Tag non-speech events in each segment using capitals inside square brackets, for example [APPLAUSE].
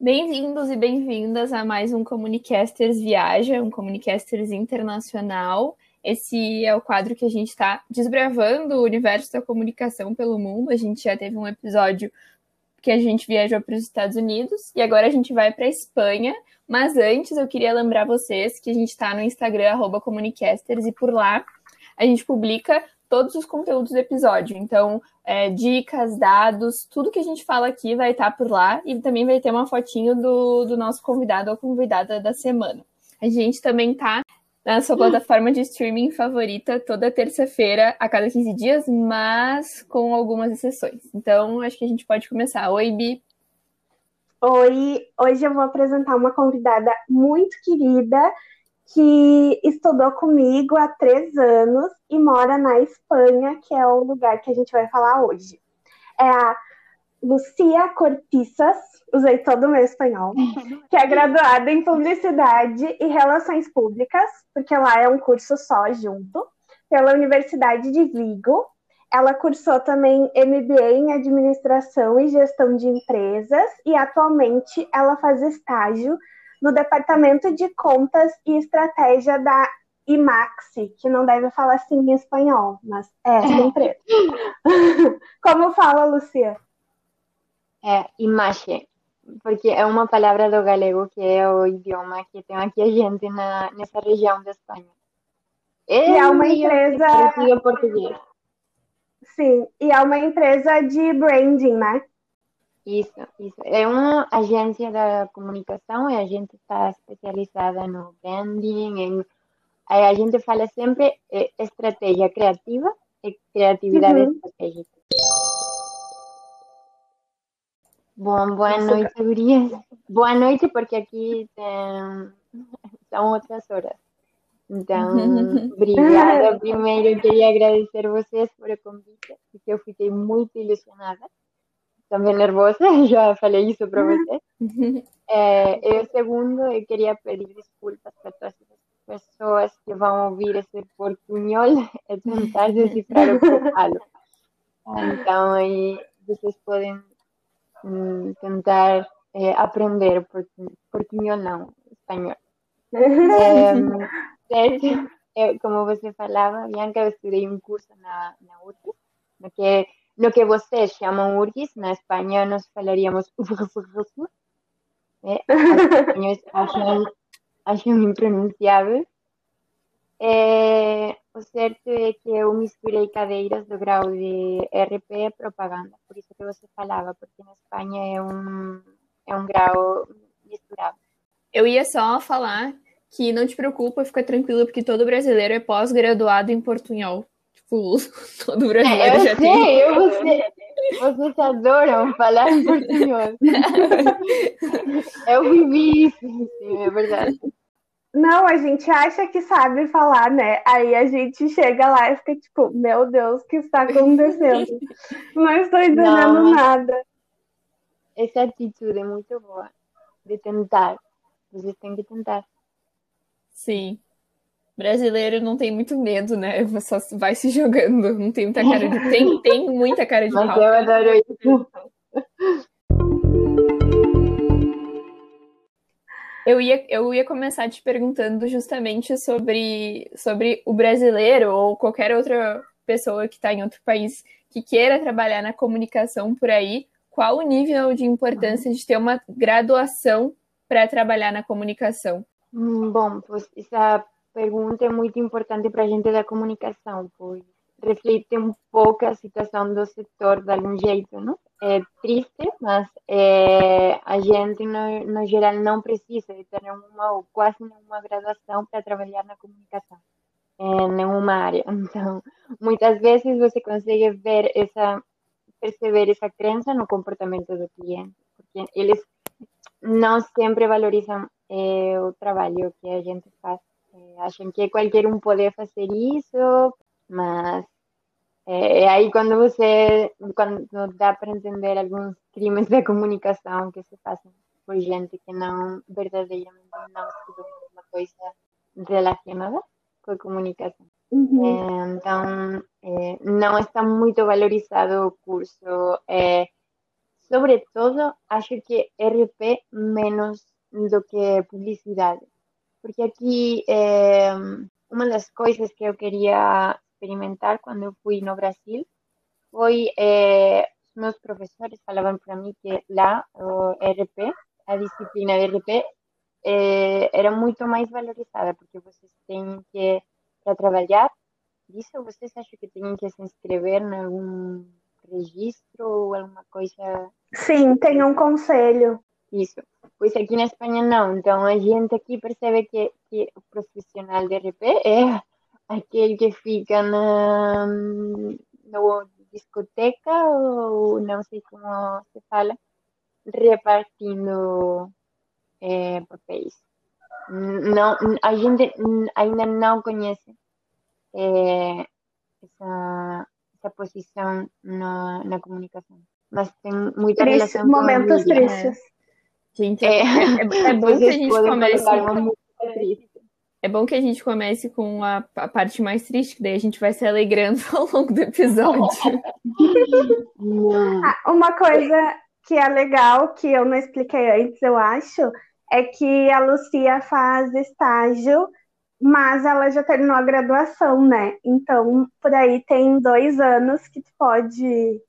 Bem-vindos e bem-vindas a mais um Comunicasters Viaja, um Comunicasters internacional. Esse é o quadro que a gente está desbravando o universo da comunicação pelo mundo. A gente já teve um episódio que a gente viajou para os Estados Unidos e agora a gente vai para a Espanha. Mas antes eu queria lembrar vocês que a gente está no Instagram @comunicasters e por lá a gente publica todos os conteúdos do episódio. Então, é, dicas, dados, tudo que a gente fala aqui vai estar por lá e também vai ter uma fotinho do, do nosso convidado ou convidada da semana. A gente também tá na sua plataforma de streaming favorita toda terça-feira, a cada 15 dias, mas com algumas exceções. Então, acho que a gente pode começar. Oi, Bi. Oi, hoje eu vou apresentar uma convidada muito querida que estudou comigo há três anos e mora na Espanha, que é o lugar que a gente vai falar hoje. É a Lucia Cortiças, usei todo o meu espanhol, que é graduada em Publicidade e Relações Públicas, porque lá é um curso só junto, pela Universidade de Vigo. Ela cursou também MBA em Administração e Gestão de Empresas e atualmente ela faz estágio no Departamento de Contas e Estratégia da IMAXI, que não deve falar assim em espanhol, mas é essa empresa. [LAUGHS] Como fala, Lucia? É, imagem, porque é uma palavra do galego que é o idioma que tem aqui a gente na, nessa região da Espanha. É, e é uma empresa. português. Sim, e é uma empresa de branding, né? Isso, isso. É uma agência da comunicação e a gente está especializada no branding, em, a gente fala sempre é, estratégia criativa e criatividade uhum. estratégica. Bom, boa noite, gurias. Boa noite, porque aqui tem... são outras horas. Então, [LAUGHS] obrigada. Primeiro, queria agradecer vocês por o convite, porque eu fiquei muito ilusionada também nervosa, já falei isso para você. É, segundo, eu queria pedir desculpas para todas as pessoas que vão ouvir esse portunhol e tentar decifrar o que eu falo. Então, aí vocês podem hum, tentar é, aprender portunhol não, espanhol. É, como você falava, Bianca, eu estudei um curso na, na UTI, que lo que vocês chamam urgis, na Espanha nós falaríamos é, [LAUGHS] acham, acham impronunciável. É, o certo é que eu misturei cadeiras do grau de RP e propaganda, por isso que você falava, porque na Espanha é um, é um grau misturado. Eu ia só falar que não te preocupa, fica tranquilo, porque todo brasileiro é pós-graduado em portunhol. Tipo, [LAUGHS] todo brasileiro é, eu já sei, tem. Eu sei, vocês adoram falar em portunhol. eu vivi isso, sim, é verdade. Não, a gente acha que sabe falar, né? Aí a gente chega lá e fica tipo, meu Deus, o que está acontecendo? Não estou entendendo Não, nada. Essa atitude é muito boa de tentar. Vocês têm que tentar. Sim brasileiro não tem muito medo, né? Só vai se jogando, não tem muita cara de. Tem, tem muita cara de Mas pau. eu adoro isso. Eu ia, eu ia começar te perguntando justamente sobre, sobre o brasileiro ou qualquer outra pessoa que está em outro país que queira trabalhar na comunicação por aí, qual o nível de importância de ter uma graduação para trabalhar na comunicação? Hum, bom, essa pergunta é muito importante para a gente da comunicação, pois reflete um pouco a situação do setor de algum jeito, não? É triste, mas é, a gente, no, no, geral, não precisa de ter uma ou quase nenhuma graduação para trabalhar na comunicação, em nenhuma área. Então, muitas vezes você consegue ver essa, perceber essa crença no comportamento do cliente, porque eles não sempre valorizam é, o trabalho que a gente faz acham que qualquer um pode fazer isso, mas é, é aí quando você, quando dá para entender alguns crimes da comunicação que se fazem por gente que não verdadeiramente não estudou uma coisa relacionada com a comunicação. Uhum. É, então, é, não está muito valorizado o curso. Sobretudo, acho que RP menos do que publicidade. Porque aqui, é, uma das coisas que eu queria experimentar quando eu fui no Brasil foi os meus professores falavam para mim que lá o RP, a disciplina de RP, é, era muito mais valorizada, porque vocês têm que, para trabalhar, isso vocês acham que têm que se inscrever em algum registro ou alguma coisa? Sim, tem um conselho. Isso. Pois aqui na Espanha não. Então a gente aqui percebe que, que o profissional de RP é aquele que fica na no discoteca ou não sei como se fala, repartindo é, papéis. Não, a gente ainda não conhece é, essa, essa posição na, na comunicação. Mas tem muita Triste, relação momentos com tristes. Gente, é, é, é, bom que a gente comece. É bom que a gente comece com a, a, parte mais triste, que daí a gente vai se alegrando [LAUGHS] ao longo do episódio. Ah, uma coisa que é legal, que eu não expliquei antes, eu acho, é que a Lucia faz estágio, mas ela já terminou a graduação, né? Então, por aí tem dois anos que tu pode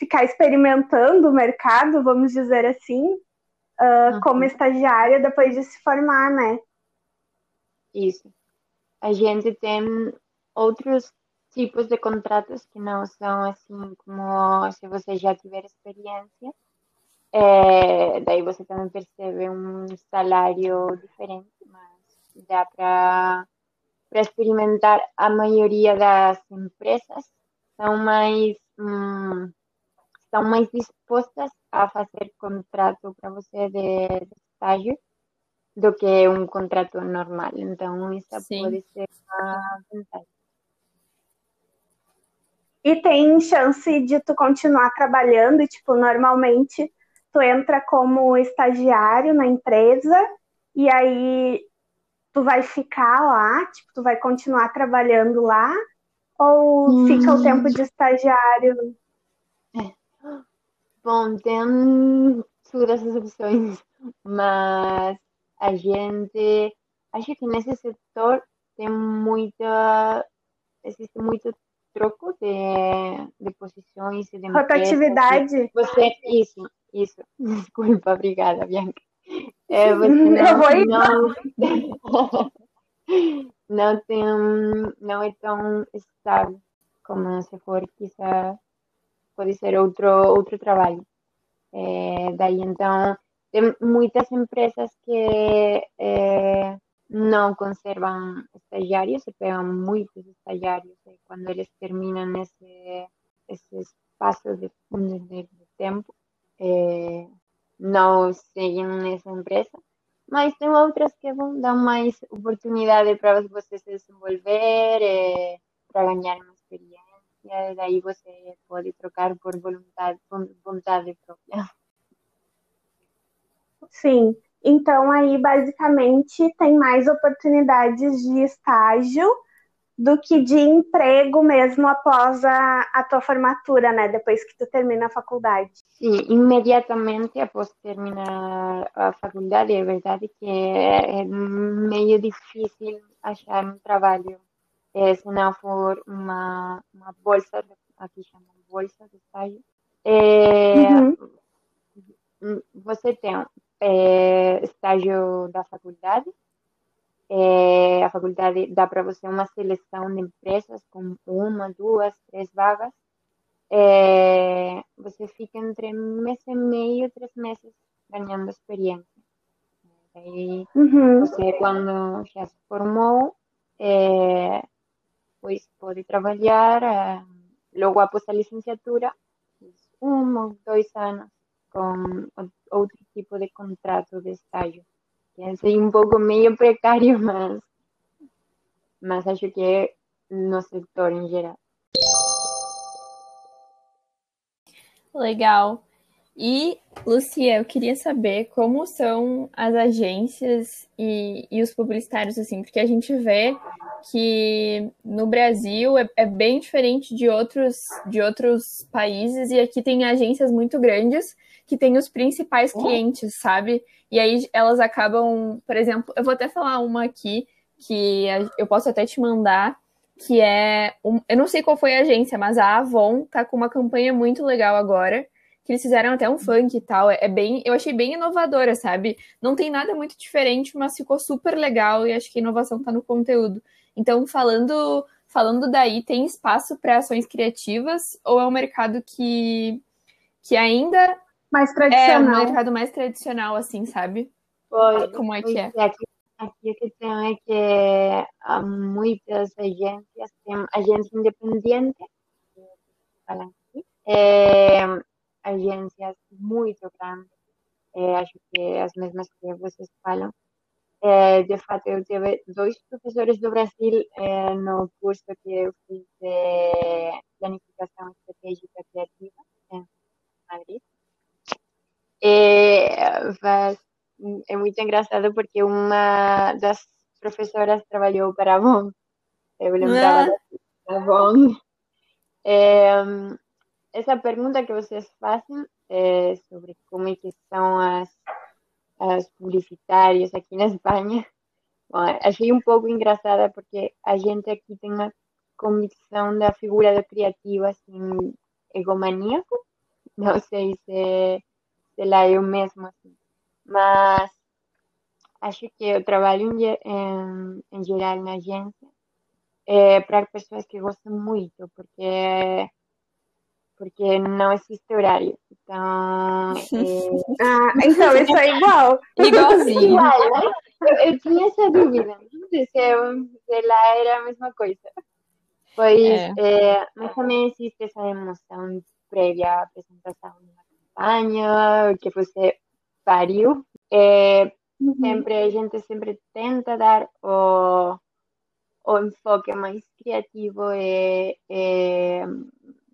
ficar experimentando o mercado, vamos dizer assim, uh, uhum. como estagiária depois de se formar, né? Isso. A gente tem outros tipos de contratos que não são assim como se você já tiver experiência. É, daí você também percebe um salário diferente, mas dá para experimentar. A maioria das empresas são mais hum, estão mais dispostas a fazer contrato para você de, de estágio do que um contrato normal. Então, isso Sim. pode ser uma vantagem. E tem chance de tu continuar trabalhando, e, tipo, normalmente tu entra como estagiário na empresa e aí tu vai ficar lá, tipo, tu vai continuar trabalhando lá ou hum. fica o tempo de estagiário? Bom, tem todas as opções, mas a gente acho que nesse setor tem muita existe muito troco de, de posições e de rotatividade. Você isso, isso. Desculpa, obrigada, Bianca. É, [LAUGHS] você não, não, [LAUGHS] não tem não é tão estável como se for quizá pode ser outro outro trabalho. É, daí então tem muitas empresas que é, não conservam estagiários, se pegam muitos estagiários quando eles terminam esse, esse espaço de, de, de tempo, é, não seguem nessa empresa. Mas tem outras que vão dar mais oportunidade para você se desenvolver, para ganhar uma experiência, daí você pode trocar por vontade, vontade própria. Sim. Então, aí, basicamente, tem mais oportunidades de estágio do que de emprego mesmo após a, a tua formatura, né? Depois que tu termina a faculdade. Sim, imediatamente após terminar a faculdade, é verdade que é, é meio difícil achar um trabalho é, se não for uma, uma bolsa, aqui chamam bolsa de estágio. É, uhum. Você tem é, estágio da faculdade. É, a faculdade dá para você uma seleção de empresas com uma, duas, três vagas. Você fica entre mês e meio e três meses ganhando experiência. Aí, uhum. você, quando já se formou, é, pois pode trabalhar é, logo após a licenciatura, um ou dois anos com outro tipo de contrato de estágio. Que é um pouco meio precário, mas, [LAUGHS] mas acho que é no setor em geral. Legal. E, Lucia, eu queria saber como são as agências e, e os publicitários, assim, porque a gente vê que no Brasil é, é, bem diferente de outros, de outros países, e aqui tem agências muito grandes que têm os principais clientes, sabe? E aí elas acabam, por exemplo, eu vou até falar uma aqui que eu posso até te mandar, que é. Um, eu não sei qual foi a agência, mas a Avon tá com uma campanha muito legal agora. Que eles fizeram até um funk e tal. É, é bem. Eu achei bem inovadora, sabe? Não tem nada muito diferente, mas ficou super legal e acho que a inovação tá no conteúdo. Então, falando, falando daí, tem espaço para ações criativas ou é um mercado que, que ainda mais tradicional. É um mercado mais tradicional, assim, sabe? Foi, Como é que é? Aqui, aqui o que tem é que há muitas agências, tem agência independente, é, agências muito grandes, é, acho que as mesmas que vocês falam, é, de fato, eu tive dois professores do Brasil é, no curso que eu fiz de planificação estratégica criativa em Madrid. É, é muito engraçado porque uma das professoras trabalhou para a Avon. Eu lembrava ah. da Avon. Essa pergunta que vocês fazem é, sobre como é que são as as publicitárias aqui na Espanha. Bom, achei um pouco engraçada porque a gente aqui tem uma convicção da figura do criativo assim, egomaníaco. Não sei se, se lá o mesmo assim. Mas acho que o trabalho em, em, em geral na agência é para pessoas que gostam muito, porque porque não existe horário. Então. [LAUGHS] É... ah, então isso é igual. [LAUGHS] Igualzinho. Igual, né? eu, eu, tinha essa dúvida. Não sei se, eu, se lá era a mesma coisa. Pois, é. É, mas também existe essa emoção prévia à apresentação de uma campanha, que você pariu. É, uhum. Sempre, a gente sempre tenta dar o, o enfoque mais criativo e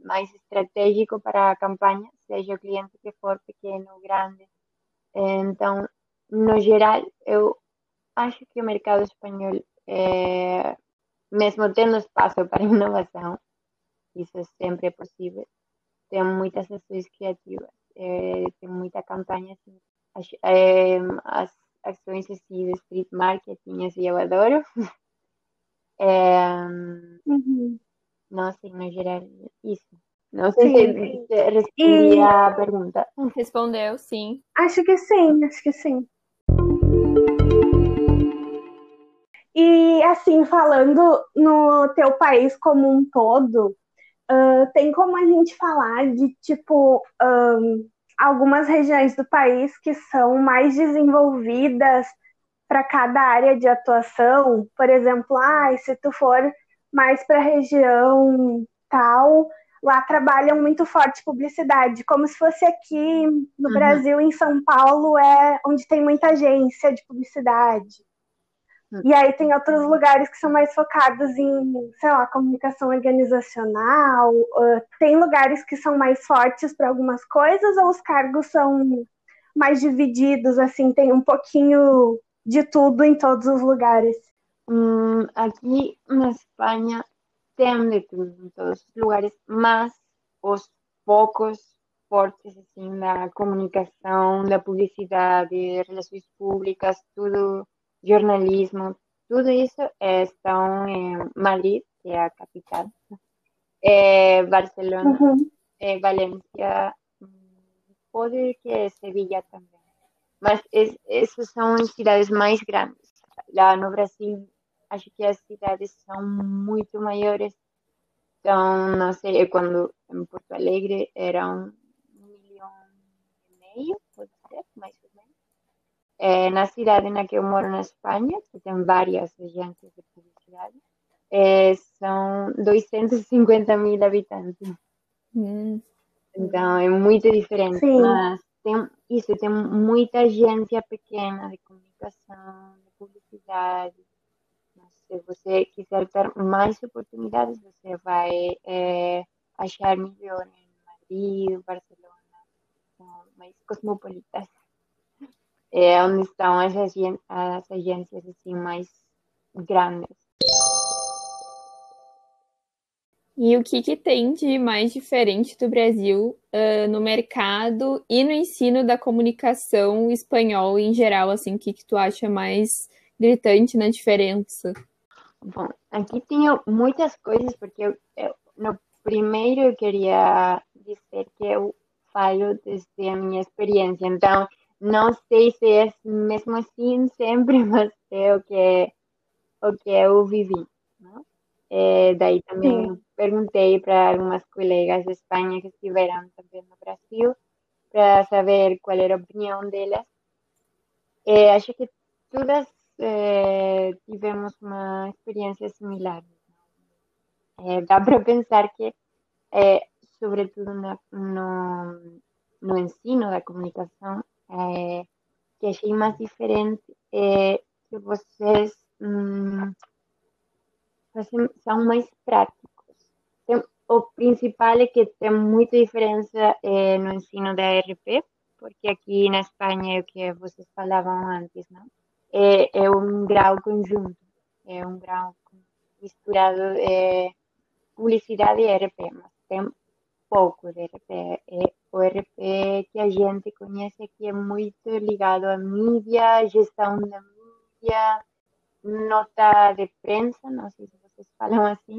mais estratégico para a campanha, seja o cliente que for pequeno ou grande. Então, no geral, eu acho que o mercado espanhol, é, mesmo tendo espaço para [LAUGHS] inovação, isso sempre é possível, tem muitas ações criativas, é, tem muita campanha, assim, as, é, as ações assim, de street marketing, assim, eu adoro. É, uhum. No geral, isso. Não sei se respondi e... a pergunta. Respondeu, sim. Acho que sim, acho que sim. E assim, falando no teu país como um todo, uh, tem como a gente falar de tipo um, algumas regiões do país que são mais desenvolvidas para cada área de atuação? Por exemplo, ah, se tu for mais para a região tal, lá trabalham muito forte publicidade, como se fosse aqui no uhum. Brasil, em São Paulo, é onde tem muita agência de publicidade. Uhum. E aí tem outros lugares que são mais focados em, sei lá, comunicação organizacional. Uh, tem lugares que são mais fortes para algumas coisas, ou os cargos são mais divididos, assim, tem um pouquinho de tudo em todos os lugares. Mm, aquí en España tem de en todos los lugares, más os pocos fortes assim la comunicación, la publicidad, de relaciones públicas, todo jornalismo, todo eso está en Madrid, que é a capital, eh, Barcelona, eh, Valencia, mm, pode que Sevilla también. Mas es, esas son ciudades más grandes. Lá no Brasil acho que as cidades são muito maiores. Então, não sei, quando em Porto Alegre era um milhão e meio, pode ser, mais ou menos. É, na cidade na que eu moro, na Espanha, que tem várias agências de publicidade, é, são 250 mil habitantes. Hum. Então, é muito diferente. Sim. Mas tem, isso, tem muita agência pequena de comunicação, de publicidade, se você quiser ter mais oportunidades, você vai é, achar melhor em Madrid, Barcelona, mais cosmopolitas, é onde estão as, as agências assim mais grandes. E o que, que tem de mais diferente do Brasil uh, no mercado e no ensino da comunicação espanhol em geral? Assim, o que, que tu acha mais gritante na diferença? Bom, aqui tenho muitas coisas, porque eu, eu, no primeiro eu queria dizer que eu falo desde a minha experiência, então não sei se é mesmo assim sempre, [LAUGHS] mas é o que, o que eu vivi. Não? É, daí também Sim. perguntei para algumas colegas de Espanha que estiveram também no Brasil para saber qual era a opinião delas. É, acho que todas tivemos uma experiência similar. É, dá para pensar que, é, sobretudo no, no, no, ensino da comunicação, é, que achei mais diferente é que vocês hum, são mais práticos. Tem, o principal é que tem muita diferença é, no ensino da RP, porque aqui na Espanha é o que vocês falavam antes, não? É, é um grau conjunto, é um grau misturado é, publicidade e RP, mas tem pouco de RP. É, o RP que a gente conhece aqui é muito ligado à mídia, gestão da mídia, nota de prensa, não sei se vocês falam assim,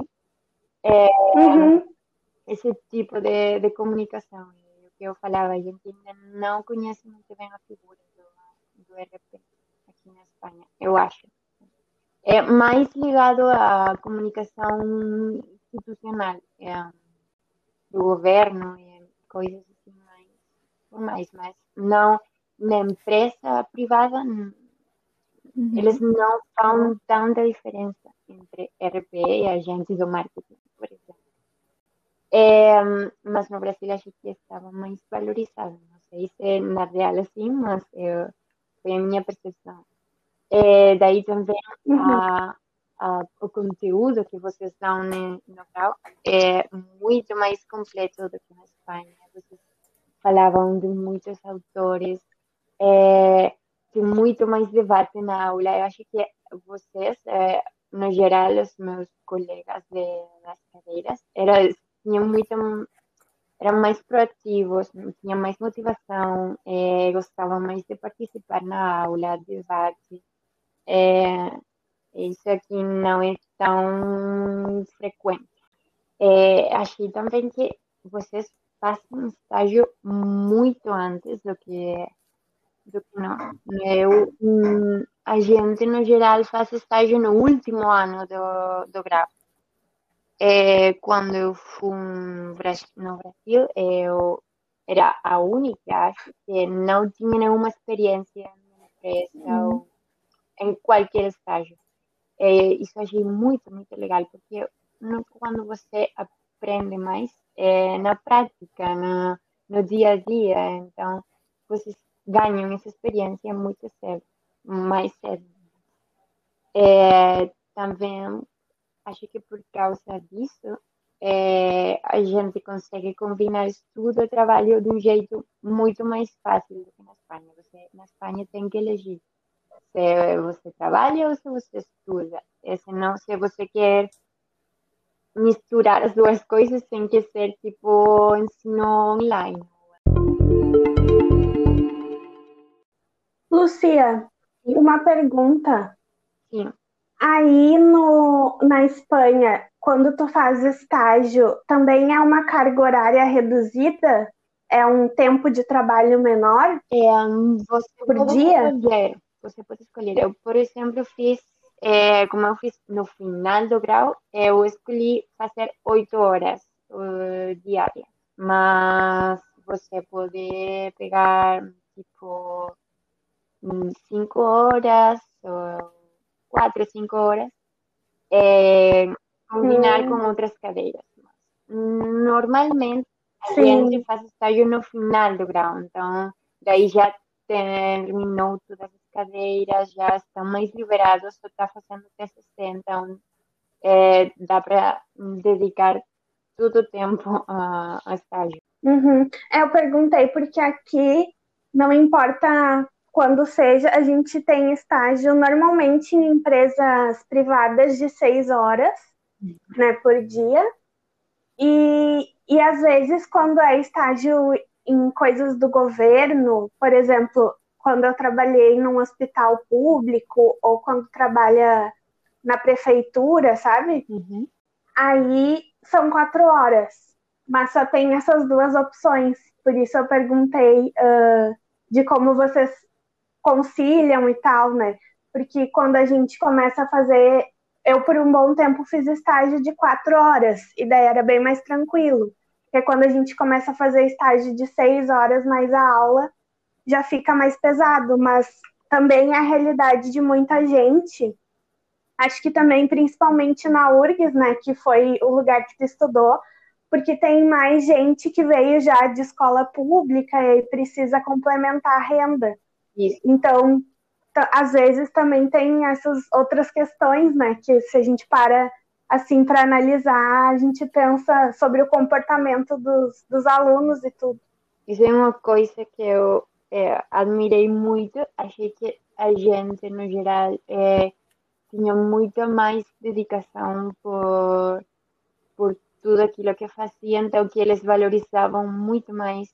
é, uhum. esse tipo de, de comunicação. O que eu falava, a gente ainda não conhece muito bem a figura do, do RP aqui na Espanha, eu acho. É mais ligado à comunicação institucional, é, do governo e coisas assim mais formais, mas não na empresa privada Uhum. Eles não fazem tanta diferença entre RP e agentes do marketing, por exemplo. É, mas no Brasil acho que estava mais valorizado. Não sei se é na real assim, mas é, foi a minha percepção. É, daí também uhum. a, a, o conteúdo que vocês dão no, no grau é muito mais completo do que na Espanha. Vocês falavam de muitos autores. É, tem muito mais debate na aula. Eu acho que vocês, é, no geral, os meus colegas de, das cadeiras, era, tinham muito, eram mais proativos, tinham mais motivação, é, gostavam mais de participar na aula, debate. É, isso aqui não é tão frequente. É, achei também que vocês fazem estágio muito antes do que do que não. Eu, a gente, no geral, faz estágio no último ano do, do grau. É, quando eu fui no Brasil, eu era a única, acho, que não tinha nenhuma experiência em empresa uhum. ou em qualquer estágio. É, isso achei muito, muito legal, porque quando você aprende mais é, na prática, no, no dia a dia, então você ganham essa experiência muito cedo, mais cedo. É, também acho que por causa disso é, a gente consegue combinar estudo e trabalho de um jeito muito mais fácil do que na Espanha. Você, na Espanha tem que elegir se você trabalha ou se você estuda. E senão, se você quer misturar as duas coisas, tem que ser tipo ensino online. Lucia, uma pergunta. Sim. Aí no, na Espanha, quando tu faz estágio, também é uma carga horária reduzida? É um tempo de trabalho menor? É, você por dia? Escolher. Você pode escolher. Eu, por exemplo, fiz, é, como eu fiz no final do grau, eu escolhi fazer oito horas uh, diárias. Mas você pode pegar, tipo, cinco horas, ou quatro, cinco horas, é, combinar hum. com outras cadeiras. Normalmente, a Sim. gente faz estágio no final do grau, então daí já terminou todas as cadeiras, já estão mais liberados, só está fazendo TCC, então é, dá para dedicar todo o tempo a, a estágio. Uhum. É, eu perguntei porque aqui não importa quando seja, a gente tem estágio normalmente em empresas privadas de seis horas, né, por dia. E, e às vezes, quando é estágio em coisas do governo, por exemplo, quando eu trabalhei num hospital público ou quando trabalha na prefeitura, sabe? Uhum. Aí são quatro horas, mas só tem essas duas opções. Por isso eu perguntei uh, de como vocês conciliam e tal, né? Porque quando a gente começa a fazer. Eu, por um bom tempo, fiz estágio de quatro horas, e daí era bem mais tranquilo. Porque quando a gente começa a fazer estágio de seis horas mais a aula, já fica mais pesado, mas também é a realidade de muita gente Acho que também, principalmente na URGS, né, que foi o lugar que tu estudou, porque tem mais gente que veio já de escola pública e precisa complementar a renda. Isso. Então, às vezes também tem essas outras questões, né, que se a gente para assim para analisar, a gente pensa sobre o comportamento dos, dos alunos e tudo. Isso é uma coisa que eu é, admirei muito. Achei que a gente, no geral, é, tinha muita mais dedicação por, por tudo aquilo que faziam, então que eles valorizavam muito mais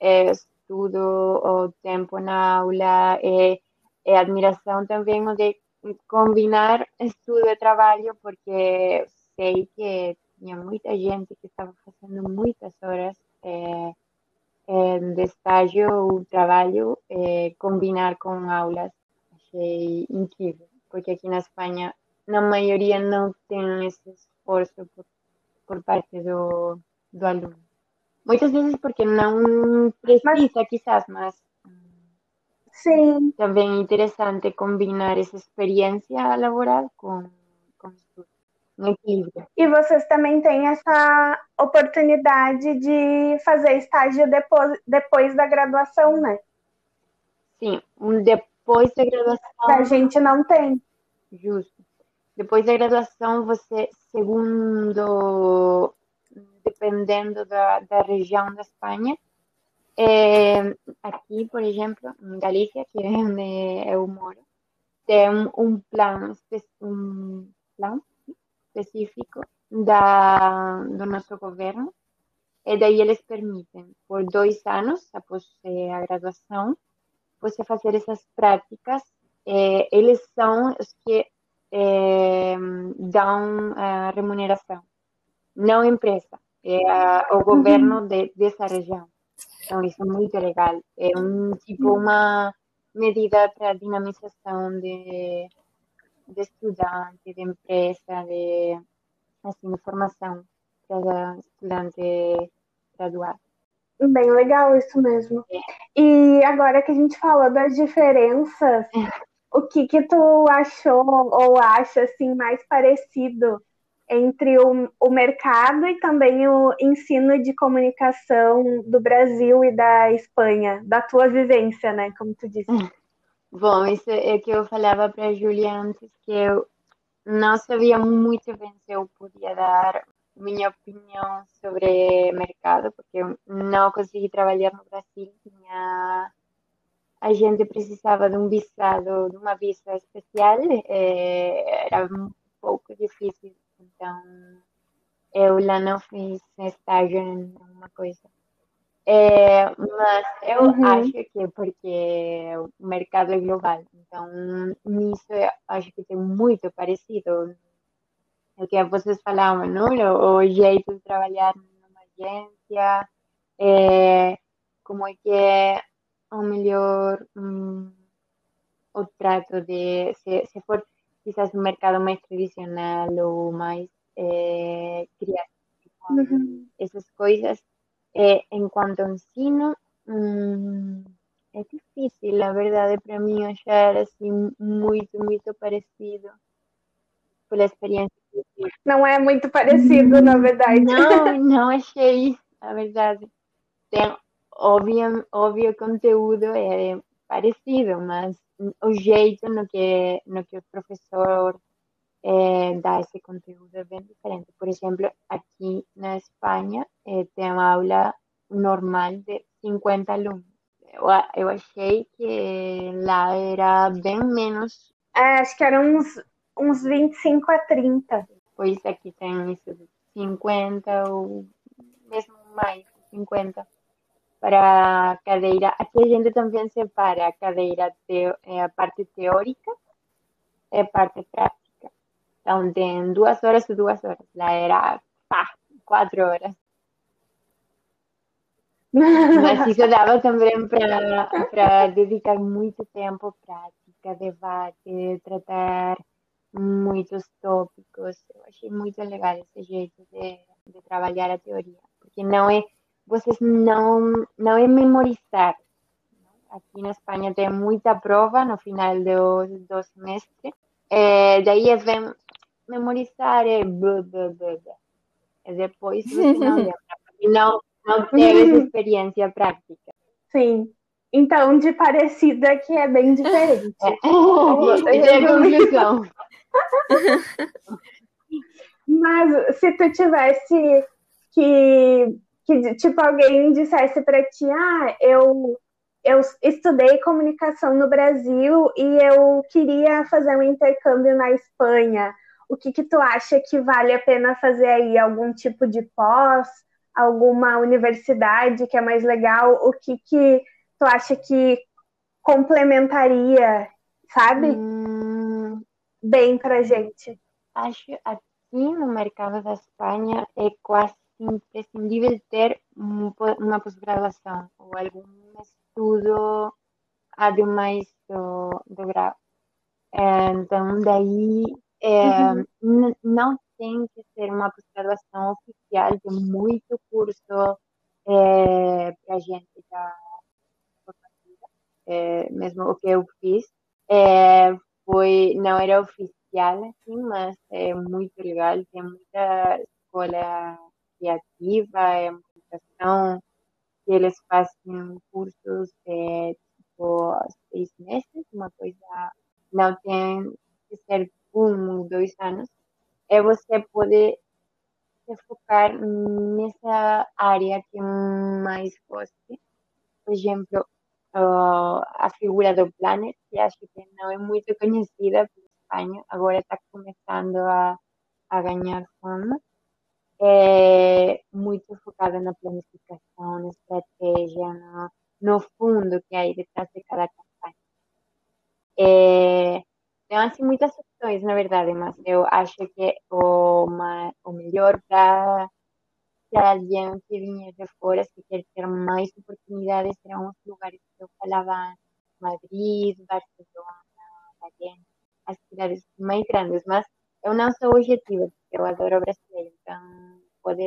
é, estudo, o tempo na aula, e, e admiração também de combinar estudo e trabalho, porque sei que tinha muita gente que estava fazendo muitas horas é, é, de estágio ou trabalho, é, combinar com aulas. Achei incrível porque aqui na Espanha, na maioria, não tem esse esforço por, por parte do, do aluno. Muitas vezes porque não precisa, mas, quizás, mas sim. também é interessante combinar essa experiência laboral com, com estudo. Um equilíbrio. E vocês também têm essa oportunidade de fazer estágio depois, depois da graduação, né? Sim, um depois da graduação. A gente não tem. Justo. Depois da graduação, você, segundo, dependendo da, da região da Espanha, é, aqui, por exemplo, em Galícia, que é onde eu moro, tem um plano, um plano específico da, do nosso governo, e daí eles permitem, por dois anos, após a graduação, você fazer essas práticas é, eles são os que é, dão a remuneração, não a empresa, é a, o governo de, dessa região. Então, isso é muito legal. É um tipo uma medida para dinamização de, de estudante, de empresa, de assim, formação para estudante graduado. Bem legal isso mesmo. É. E agora que a gente falou das diferenças o que que tu achou ou acha assim mais parecido entre o, o mercado e também o ensino de comunicação do Brasil e da Espanha, da tua vivência, né, como tu disse. Bom, isso é que eu falava para a Julia antes, que eu não sabia muito bem se eu podia dar minha opinião sobre mercado, porque eu não consegui trabalhar no Brasil, tinha a gente precisava de um visado, de uma visa especial, é, era um pouco difícil. Então, eu lá não fiz estágio em uma coisa. É, mas eu uhum. acho que é porque o mercado é global, então nisso eu acho que tem muito parecido o que vocês falavam, não? O, o jeito de trabalhar numa agência, é, como é que é o melhor um, o trato de se, se, for quizás um mercado mais tradicional ou mais é, criativo, uhum. essas coisas. É, em quanto ao ensino, hum, é difícil, a verdade, para mim achar assim muito, muito parecido pela tive. Não é muito parecido, na verdade. Não, não achei, a verdade. Tem óbvio, óbvio conteúdo é parecido, mas o jeito no que, no que o professor é, dá esse conteúdo é bem diferente. Por exemplo, aqui na Espanha é, tem uma aula normal de 50 alunos. Eu, eu achei que lá era bem menos. É, acho que eram uns, uns 25 a 30. Pois aqui tem isso de 50 ou mesmo mais, 50 para cadeira. Aqui a gente também separa a cadeira, teo, a parte teórica e a parte prática. Então, tem duas horas e duas horas. Lá era pá, quatro horas. Mas isso dava também para dedicar muito tempo à prática, debate, tratar muitos tópicos. Eu achei muito legal esse jeito de, de trabalhar a teoria, porque não é vocês não não é memorizar. Aqui na Espanha tem muita prova no final do, do semestre. É, daí é bem, memorizar é blá, blá, blá, blá. E depois você não lembra, não, não teve experiência prática. Sim. Então, de parecida que é bem diferente. É, [LAUGHS] é conclusão. [LAUGHS] Mas se tu tivesse que, que tipo, alguém dissesse para ti, ah, eu, eu estudei comunicação no Brasil e eu queria fazer um intercâmbio na Espanha, o que que tu acha que vale a pena fazer aí? Algum tipo de pós? Alguma universidade que é mais legal? O que que tu acha que complementaria, sabe? Hum, Bem pra gente. acho aqui no mercado da Espanha é quase imprescindível ter um, uma pós-graduação ou algum estudo ademais do, do grau. É, Então, daí é, n- não tem que ser uma pós-graduação oficial, tem muito curso é, para gente já formativa, é, mesmo o que eu fiz. É, foi, não era oficial, assim, mas é muito legal, tem muita escola criativa, é comunicação, que eles fazem cursos de tipo seis meses, uma coisa, não tem que ser um ou dois anos, e você pode se focar nessa área que mais goste. Por exemplo, uh, a figura do Planet, que acho que não é muito conhecida por Espanha, agora está começando a, a ganhar fama. É muito focada na planificação, na estratégia, no, no fundo que aí detrás de cada campanha. É, tem assim muitas opções, na verdade, mas eu acho que o, o melhor para alguém que vinha de fora, se quer ter mais oportunidades, serão os lugares que eu falava Madrid, Barcelona, Valência, as cidades mais grandes, mas eu não sou objetiva, eu adoro brasileiro, então pode,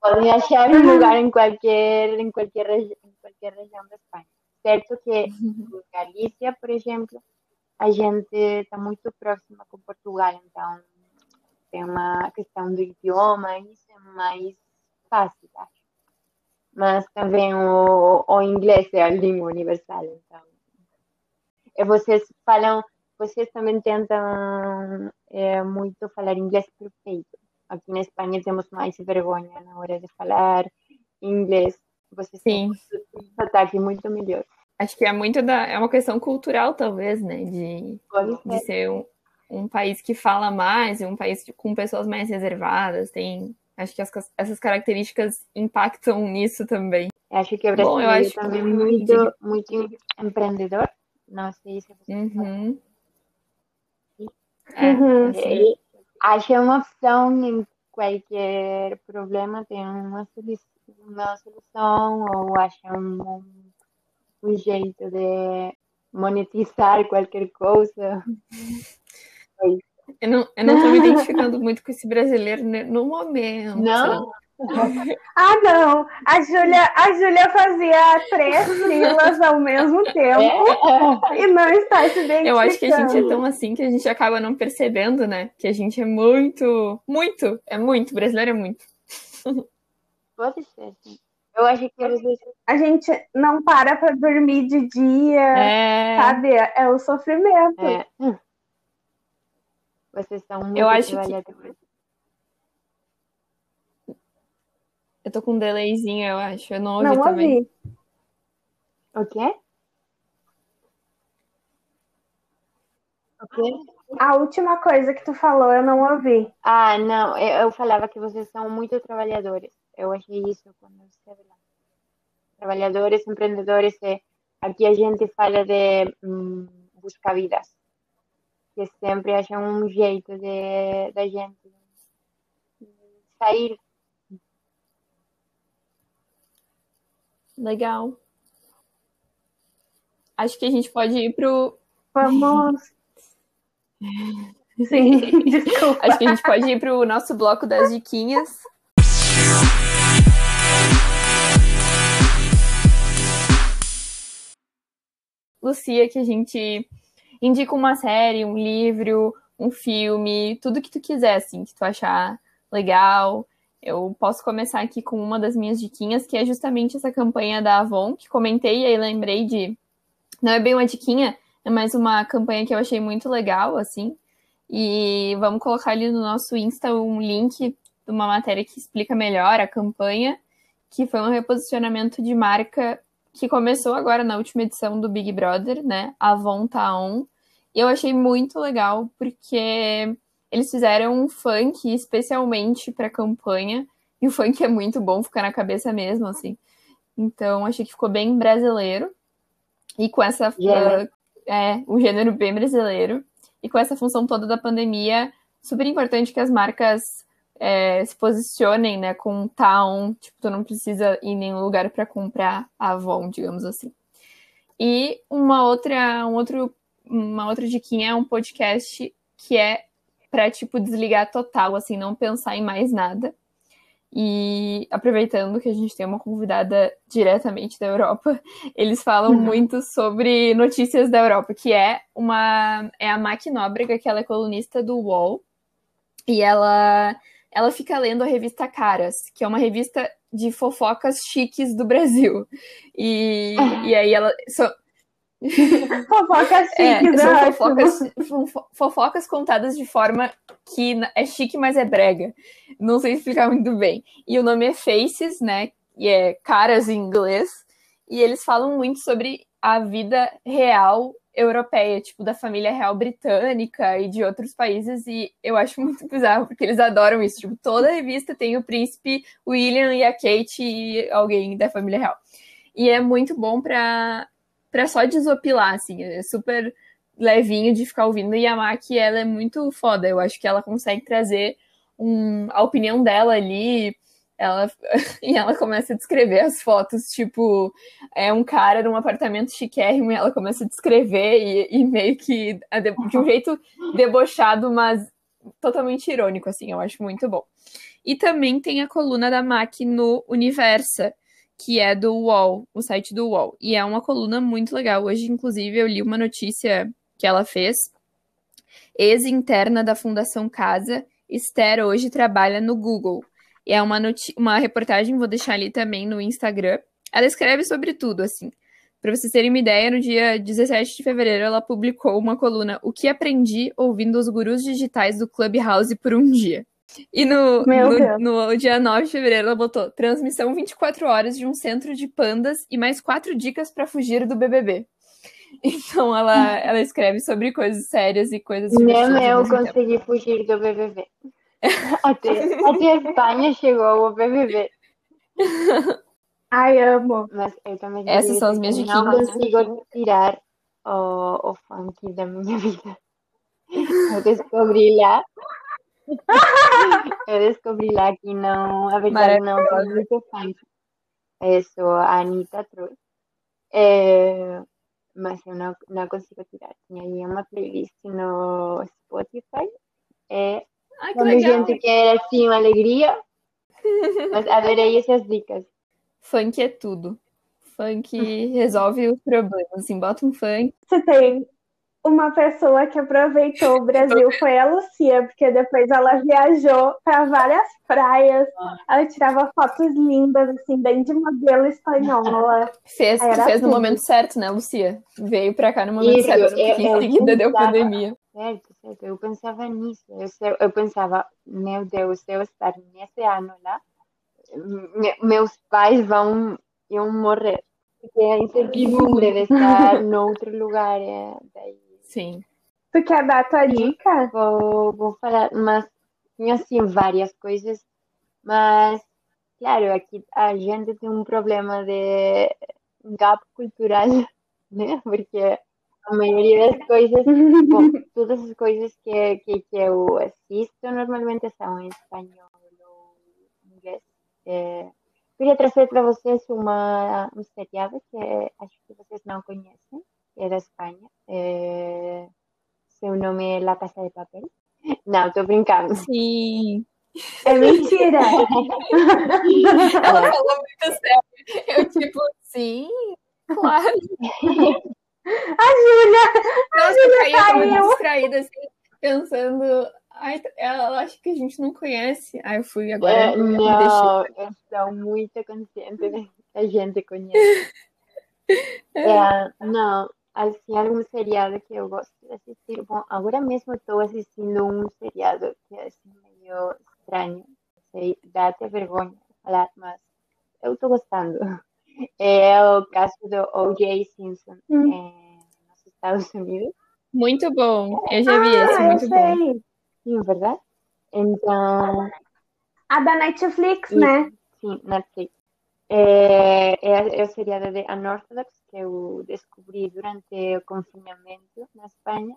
pode achar um lugar em qualquer, em qualquer, em qualquer região da Espanha. Certo que em Galícia, por exemplo, a gente está muito próxima com Portugal, então tem uma questão do idioma, isso é mais fácil, acho. Mas também o, o inglês é a língua universal, então. E vocês falam, vocês também tentam é, muito falar inglês perfeito. Aqui na Espanha temos mais vergonha na hora de falar inglês. Vocês têm Sim. um sotaque muito melhor. Acho que é muito da. É uma questão cultural, talvez, né? De, Pode de ser. ser um, um país que fala mais um país com pessoas mais reservadas. Tem. Acho que as- essas características impactam nisso também. Acho que o Bom, eu acho que- também é muito, muito empreendedor. Não sei se você Uhum. É, Uhum. assim, Ele acha uma opção em qualquer problema, tem uma, solu- uma solução, ou acha um, um jeito de monetizar qualquer coisa. eu, não, eu não tô me identificando muito com esse brasileiro ne- no momento. Não? [LAUGHS] Ah, não. A Júlia, a Júlia fazia três filas ao mesmo tempo É, e não está se identificando. Eu acho que a gente é tão assim que a gente acaba não percebendo, né? Que a gente é muito, muito, é muito, brasileiro é muito. pode ser, sim. Eu acho que às vezes A gente não para para dormir de dia, É, sabe? É o sofrimento. é. Vocês são muito Eu acho que- trabalhadores. Eu tô com um delayzinho, eu acho. Eu não ouvi Não também. ouvi. O quê? O quê? A última coisa que tu falou eu não ouvi. Ah, não, eu falava que vocês são muito trabalhadores. Eu achei isso quando esteve lá. Trabalhadores, empreendedores, e aqui a gente fala de hum, buscar vidas, que sempre acham um jeito de da gente sair. Legal. Acho que a gente pode ir pro. Vamos. [LAUGHS] Sim, [LAUGHS] desculpa. Acho que a gente pode ir pro nosso bloco das diquinhas. Lucia, que a gente indica uma série, um livro, um filme, tudo que tu quiser, assim, que tu achar legal. Eu posso começar aqui com uma das minhas diquinhas, que é justamente essa campanha da Avon, que comentei e aí lembrei de. Não é bem uma diquinha, é mais uma campanha que eu achei muito legal, assim. E vamos colocar ali no nosso Insta um link de uma matéria que explica melhor a campanha, que foi um reposicionamento de marca que começou agora na última edição do Big Brother, né? Avon Tá On. E eu achei muito legal, porque eles fizeram um funk especialmente para a campanha, e o funk é muito bom, fica na cabeça mesmo, assim. Então, achei que ficou bem brasileiro. E com essa. Yeah. Uh, é, um gênero bem brasileiro. E com essa função toda da pandemia, super importante que as marcas é, se posicionem, né, com Town, tipo, tu não precisa ir em nenhum lugar para comprar a Avon, digamos assim. E uma outra, um outro, uma outra diquinha é um podcast que é para tipo desligar total, assim, não pensar em mais nada. E aproveitando que a gente tem uma convidada diretamente da Europa, [LAUGHS] eles falam uhum. muito sobre notícias da Europa, que é uma é a Mac Nóbrega, que ela é colunista do UOL, e ela ela fica lendo a revista Caras, que é uma revista de fofocas chiques do Brasil. E, e aí ela so, [LAUGHS] fofocas é, chiques, são é fofocas, fofocas contadas de forma que é chique, mas é brega. Não sei explicar muito bem. E o nome é Faces, né? E é caras em inglês. E eles falam muito sobre a vida real europeia, tipo, da família real britânica e de outros países, e eu acho muito bizarro, porque eles adoram isso. Tipo, toda revista tem o príncipe William e a Kate e alguém da família real. E é muito bom para para só desopilar, assim, é super levinho de ficar ouvindo. E a Maki, ela é muito foda. Eu acho que ela consegue trazer um, a opinião dela ali. Ela, [LAUGHS] e ela começa a descrever as fotos, tipo, é um cara num apartamento chiquérrimo e ela começa a descrever e, e meio que de um [LAUGHS] jeito debochado, mas totalmente irônico, assim, eu acho muito bom. E também tem a coluna da Maki no Universa, que é do UOL, o site do UOL. E é uma coluna muito legal. Hoje, inclusive, eu li uma notícia que ela fez. Ex-interna da Fundação Casa, Esther hoje trabalha no Google. E é uma, uma reportagem, vou deixar ali também no Instagram. Ela escreve sobre tudo, assim. Para vocês terem uma ideia, no dia 17 de fevereiro ela publicou uma coluna O que aprendi ouvindo os gurus digitais do Clubhouse por um dia. E no, no, no, dia 9 de fevereiro ela botou transmissão 24 horas de um centro de pandas e mais quatro dicas para fugir do BBB. [LAUGHS] Então ela, ela escreve sobre coisas sérias e coisas Nem eu consegui fugir do BBB. [LAUGHS] Até, até a Espanha chegou o BBB. [LAUGHS] Ai, amo. Mas eu também Essas são as minhas dicas. Não consigo tirar o, o funk da minha vida. Eu descobri lá [LAUGHS] eu descobri lá que não, a verdade não tem muito funk. Isso a Anitta trouxe. É, mas eu não, não consigo tirar. Tinha aí uma playlist no Spotify. É, Ai, que legal. gente quer assim uma alegria. Mas adorei essas dicas. Funk é tudo. Funk resolve os problemas. Assim, bota um funk. [LAUGHS] Você tem uma pessoa que aproveitou o Brasil foi a Lucia, porque depois ela viajou para várias praias, ela tirava fotos lindas, assim, bem de modelo espanhola. Fez, fez no tudo. momento certo, né, Lucia? Veio pra cá no momento Isso, certo, eu- porque em eu seguida deu pensava- pandemia. Certo, certo. Eu pensava nisso. Eu, eu pensava, meu Deus, se eu estar nesse ano lá, me- meus pais vão iam morrer. Porque a incertidumbre de estar [LAUGHS] noutro lugar é daí. Sim. Tu quer dar a tua dica? Vou, vou falar, mas tinha assim várias coisas, mas claro, aqui a gente tem um problema de gap cultural, [LAUGHS] né? Porque a maioria das coisas, bom, [LAUGHS] todas as coisas que, que, que eu assisto normalmente são em espanhol ou inglês. É, queria trazer para vocês uma, um seriado que acho que vocês não conhecem, da Espanha. É, seu nome é La Casa de Papel. Não, tô brincando. Sim. É mentira! Ela falou muito sério. Eu, tipo, sim, claro. A Júlia! Nossa, eu caí, eu tava distraída, assim, pensando. Ai, ela acha que a gente não conhece. Aí eu fui agora. É, não, eu estou muito consciente de que a gente conhece. [LAUGHS] É, não, assim, algum seriado que eu gosto de assistir. Bom, agora mesmo estou assistindo um seriado que é assim, meio estranho. Sei, dá até vergonha falar, mas eu estou gostando. [LAUGHS] É o caso do O.J. Simpson Hum. é, nos Estados Unidos. Muito bom. Eu já vi esse, Ah, eu muito bom. Sim, verdade? Então, A da Netflix, né? Sim, Netflix. É, é, é o seriado de Unorthodox eu descobri durante o confinamento na Espanha.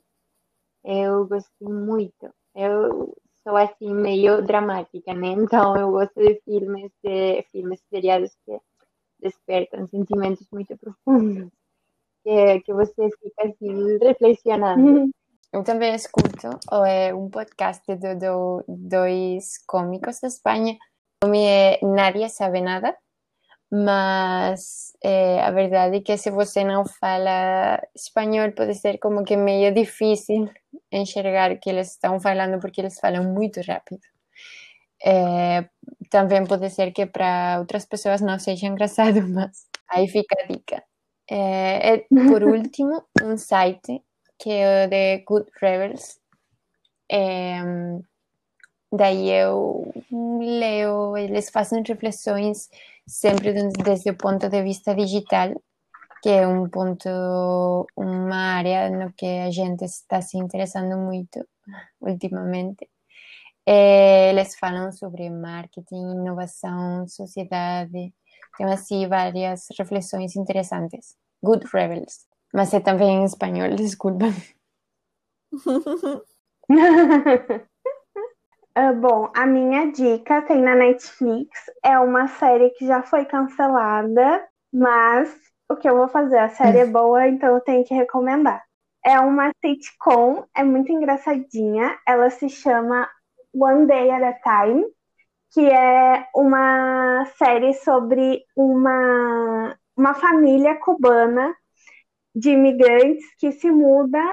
Eu gostei muito. Eu sou assim meio dramática, né? Então eu gosto de filmes, de filmes seriados que despertam sentimentos muito profundos, que, que você fica assim reflexionando. Eu também escuto é, um podcast de do, dois cômicos da Espanha. O nome é Nadie Sabe Nada, mas é, a verdade é que se você não fala espanhol, pode ser como que meio difícil enxergar o que eles estão falando, porque eles falam muito rápido. É, também pode ser que para outras pessoas não seja engraçado, [LAUGHS] mas aí fica a dica. É, é, por [LAUGHS] último, um site que é o de Good Rebels. Daí eu leio, eles fazem reflexões sempre desde o ponto de vista digital, que é um ponto, uma área no que a gente está se interessando muito [LAUGHS] ultimamente. É, eles falam sobre marketing, inovação, sociedade, tem assim várias reflexões interessantes. Good Rebels. Mas é também em espanhol, [LAUGHS] desculpa. [LAUGHS] Ah, bom, a minha dica tem na Netflix. É uma série que já foi cancelada, mas o que eu vou fazer? A série é boa, então eu tenho que recomendar. É uma sitcom, é muito engraçadinha. Ela se chama One Day at a Time, que é uma série sobre uma, uma família cubana de imigrantes que se muda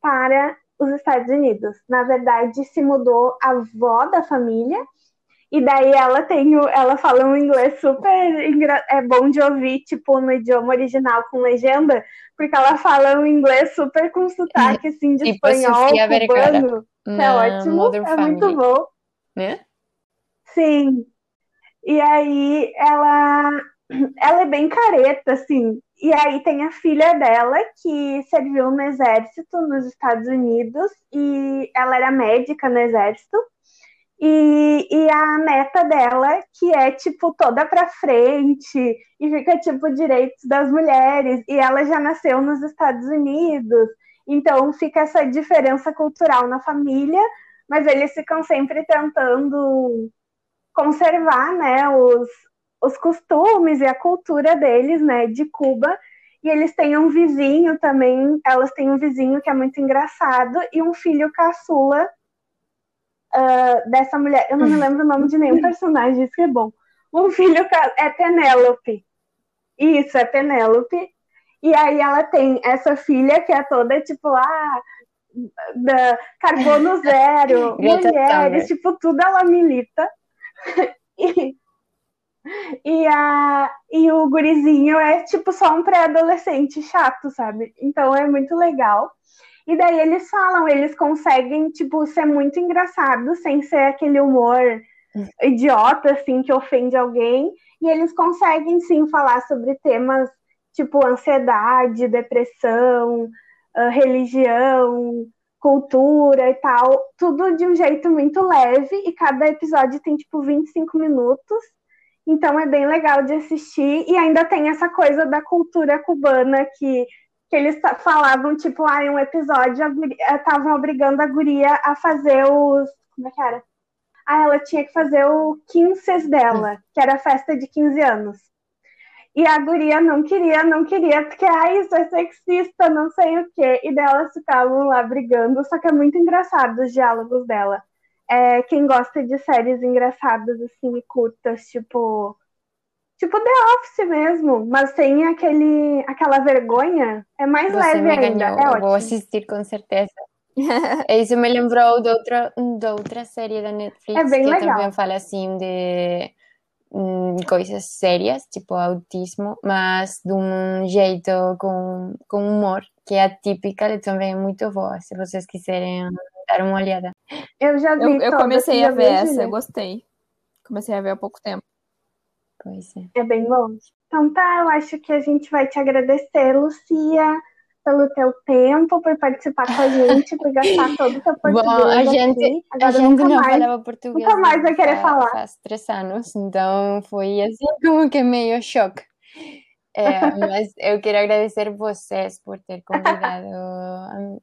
para os Estados Unidos. Na verdade, se mudou a avó da família, e daí ela tem o, ela fala um inglês super é bom de ouvir, tipo, no idioma original com legenda, porque ela fala um inglês super com sotaque assim de Tipo espanhol cubano. É ótimo, é Family, muito bom. né? Sim. E aí ela ela é bem careta, assim. E aí tem a filha dela que serviu no exército nos Estados Unidos e ela era médica no exército. E, e a neta dela, que é, tipo, toda pra frente e fica, tipo, direitos das mulheres. E ela já nasceu nos Estados Unidos. Então fica essa diferença cultural na família, mas eles ficam sempre tentando conservar, né, os, os costumes e a cultura deles, né, de Cuba. E eles têm um vizinho também, elas têm um vizinho que é muito engraçado e um filho caçula uh, dessa mulher. Eu não me [LAUGHS] lembro o nome de nenhum personagem, isso que é bom. Um filho é Penélope. Isso, é Penélope. E aí ela tem essa filha que é toda tipo, ah, da carbono zero, [LAUGHS] mulheres, Thunberg. tipo, tudo ela milita. [LAUGHS] E, [LAUGHS] e, a, e o gurizinho é tipo só um pré-adolescente chato, sabe? Então é muito legal. E daí eles falam, eles conseguem, tipo, ser muito engraçados sem ser aquele humor idiota, assim, que ofende alguém. E eles conseguem, sim, falar sobre temas tipo ansiedade, depressão, ah, religião, cultura e tal, tudo de um jeito muito leve, e cada episódio tem tipo 25 minutos. Então é bem legal de assistir, e ainda tem essa coisa da cultura cubana que, que eles falavam, tipo, ah, em um episódio estavam obrigando a guria a fazer os. Como é que era? Ah, ela tinha que fazer o 15 dela, que era a festa de 15 anos. E a guria não queria, não queria, porque ah, isso é sexista, não sei o quê. E delas ficavam lá brigando, só que é muito engraçado os diálogos dela. É, quem gosta de séries engraçadas, assim, curtas, tipo. Tipo The Office mesmo, mas sem aquele, aquela vergonha, é mais Você leve ainda. ganhou, É ótimo. vou assistir com certeza. [LAUGHS] Isso me lembrou de outra, de outra série da Netflix É que legal. também fala assim de hum, coisas sérias, tipo autismo, mas de um jeito com, com humor, que é atípica e também é muito boa, se vocês quiserem dar uma olhada. Eu já vi Eu, eu comecei a ver essa, eu gostei. Comecei a ver há pouco tempo. Pois é. É bem bom. Então tá, eu acho que a gente vai te agradecer, Lucia, pelo teu tempo, por participar com a gente, por gastar [LAUGHS] todo o teu português Bom, a gente, aqui. a Agora gente nunca não mais. falava português nunca mais vai querer fa- falar. faz três anos, então foi assim como que meio choque. É, mas eu quero agradecer vocês por ter convidado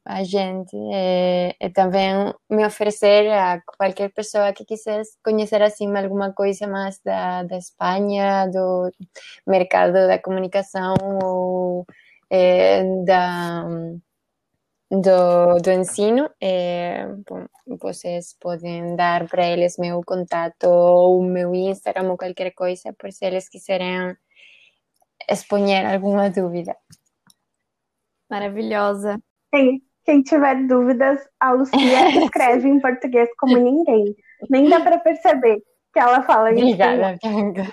a, gente e, e também me oferecer a qualquer pessoa que quisesse conhecer assim alguma coisa mais da, da Espanha, do mercado da comunicação ou eh, da do, do ensino, eh, bom, vocês podem dar para eles meu contato ou meu Instagram ou qualquer coisa, por se eles quiserem exponer alguma dúvida. Maravilhosa. Quem, quem tiver dúvidas, a Lucia [LAUGHS] escreve em português como ninguém. Nem dá pra perceber que ela fala em espanhol. Obrigada, Bianca.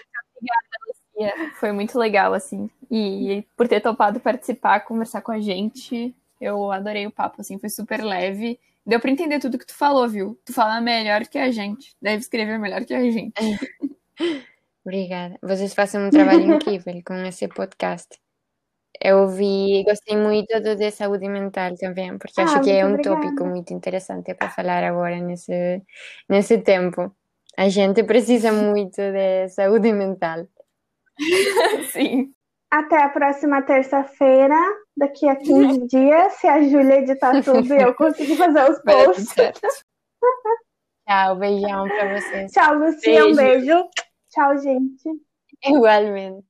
Foi muito legal, assim. E por ter topado participar, conversar com a gente, eu adorei o papo, assim, foi super leve. Deu pra entender tudo que tu falou, viu? Tu fala melhor que a gente. Deve escrever melhor que a gente. [LAUGHS] Obrigada. Vocês fazem um trabalho [LAUGHS] incrível com esse podcast. Eu vi, gostei muito do de saúde mental também, porque Ah, acho que é um muito tópico obrigada. muito interessante para falar agora nesse, nesse tempo. A gente precisa [LAUGHS] muito de saúde mental. [LAUGHS] Sim. Até a próxima terça-feira, daqui a 15 dias, se a Júlia editar tudo e eu conseguir fazer os posts. Tchau, beijão para vocês. Tchau, Lucia, um Beijo. beijo. Tchau, gente. Igualmente.